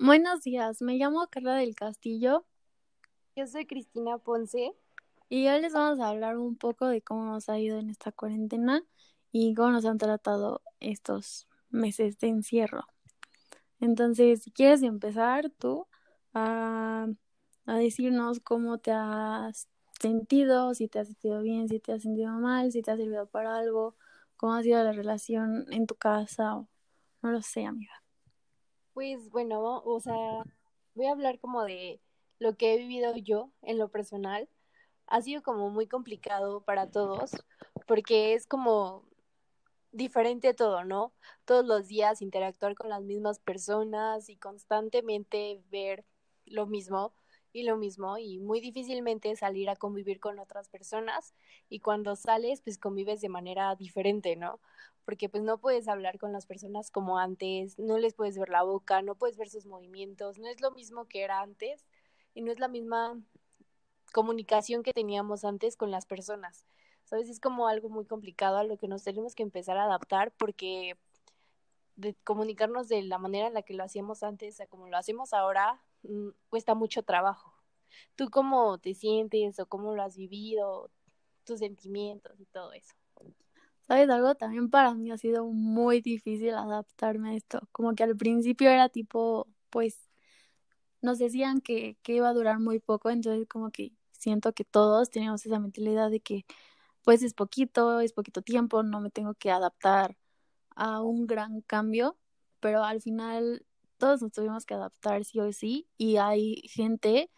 Buenos días, me llamo Carla del Castillo. Yo soy Cristina Ponce. Y hoy les vamos a hablar un poco de cómo nos ha ido en esta cuarentena y cómo nos han tratado estos meses de encierro. Entonces, si quieres empezar tú a, a decirnos cómo te has sentido, si te has sentido bien, si te has sentido mal, si te ha servido para algo, cómo ha sido la relación en tu casa, no lo sé, amiga. Pues bueno, o sea, voy a hablar como de lo que he vivido yo en lo personal. Ha sido como muy complicado para todos porque es como diferente todo, ¿no? Todos los días interactuar con las mismas personas y constantemente ver lo mismo y lo mismo y muy difícilmente salir a convivir con otras personas y cuando sales pues convives de manera diferente, ¿no? Porque pues no puedes hablar con las personas como antes, no les puedes ver la boca, no puedes ver sus movimientos, no es lo mismo que era antes y no es la misma comunicación que teníamos antes con las personas. ¿Sabes? Es como algo muy complicado a lo que nos tenemos que empezar a adaptar porque de comunicarnos de la manera en la que lo hacíamos antes a como lo hacemos ahora cuesta mucho trabajo. ¿Tú cómo te sientes o cómo lo has vivido, tus sentimientos y todo eso? ¿Sabes algo? También para mí ha sido muy difícil adaptarme a esto. Como que al principio era tipo, pues, nos decían que, que iba a durar muy poco, entonces como que siento que todos teníamos esa mentalidad de que, pues, es poquito, es poquito tiempo, no me tengo que adaptar a un gran cambio, pero al final todos nos tuvimos que adaptar sí o sí y hay gente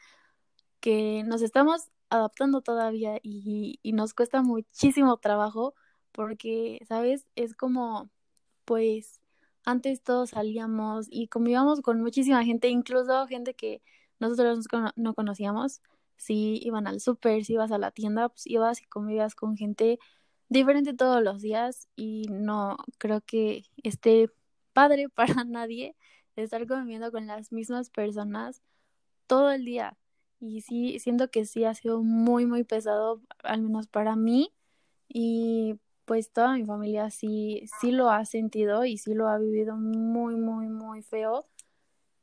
que nos estamos adaptando todavía y, nos cuesta muchísimo trabajo porque, ¿sabes? Es como, pues, antes todos salíamos y convivíamos con muchísima gente, incluso gente que nosotros no conocíamos. Si iban al súper, si ibas a la tienda, pues ibas y convivías con gente diferente todos los días y no creo que esté padre para nadie estar conviviendo con las mismas personas todo el día. Y sí, siento que sí ha sido muy, muy pesado, al menos para mí. Y pues toda mi familia sí, sí lo ha sentido y sí lo ha vivido muy, muy, muy feo.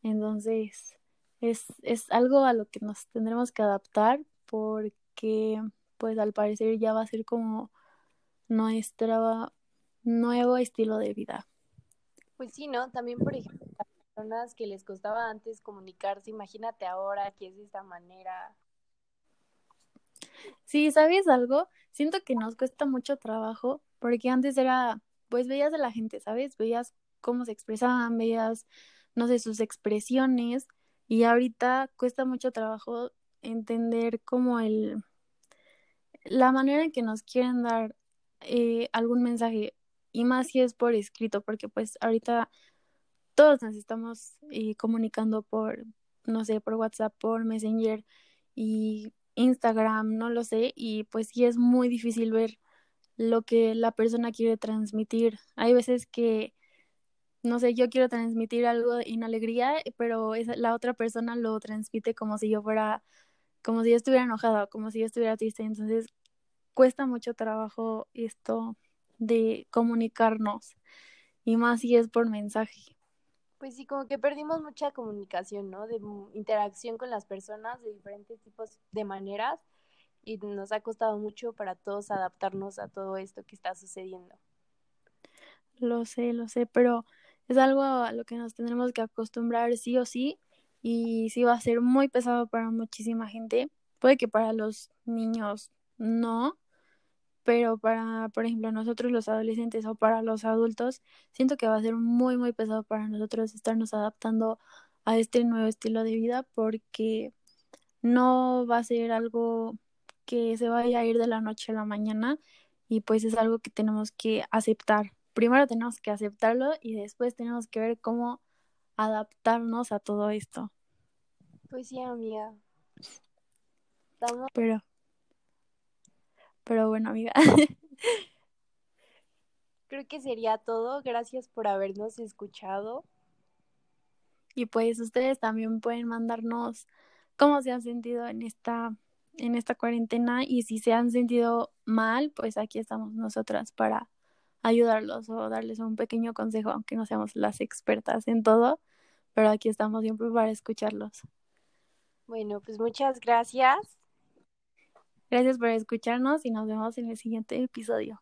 Entonces, es, es algo a lo que nos tendremos que adaptar porque pues al parecer ya va a ser como nuestro nuevo estilo de vida. Pues sí, ¿no? También, por ejemplo, personas que les costaba antes comunicarse, imagínate ahora que es de esta manera. Sí, ¿sabes algo? Siento que nos cuesta mucho trabajo porque antes era, pues veías a la gente, ¿sabes? Veías cómo se expresaban, veías, no sé, sus expresiones y ahorita cuesta mucho trabajo entender como el, la manera en que nos quieren dar eh, algún mensaje y más si es por escrito, porque pues ahorita todos nos estamos eh, comunicando por, no sé, por WhatsApp, por Messenger y Instagram, no lo sé, y pues sí es muy difícil ver lo que la persona quiere transmitir. Hay veces que, no sé, yo quiero transmitir algo en alegría, pero esa, la otra persona lo transmite como si yo fuera, como si yo estuviera enojada, como si yo estuviera triste. Entonces, cuesta mucho trabajo esto de comunicarnos y más si es por mensaje. Pues sí, como que perdimos mucha comunicación, ¿no? De interacción con las personas de diferentes tipos de maneras y nos ha costado mucho para todos adaptarnos a todo esto que está sucediendo. Lo sé, lo sé, pero es algo a lo que nos tendremos que acostumbrar sí o sí y sí va a ser muy pesado para muchísima gente. Puede que para los niños no, pero para, por ejemplo, nosotros los adolescentes o para los adultos, siento que va a ser muy, muy pesado para nosotros estarnos adaptando a este nuevo estilo de vida porque no va a ser algo que se vaya a ir de la noche a la mañana y pues es algo que tenemos que aceptar. Primero tenemos que aceptarlo y después tenemos que ver cómo adaptarnos a todo esto. Pues sí, amiga. Pero pero bueno, amiga. Creo que sería todo. Gracias por habernos escuchado. Y pues ustedes también pueden mandarnos cómo se han sentido en esta en esta cuarentena y si se han sentido mal, pues aquí estamos nosotras para ayudarlos o darles un pequeño consejo, aunque no seamos las expertas en todo, pero aquí estamos siempre para escucharlos. Bueno, pues muchas gracias. Gracias por escucharnos y nos vemos en el siguiente episodio.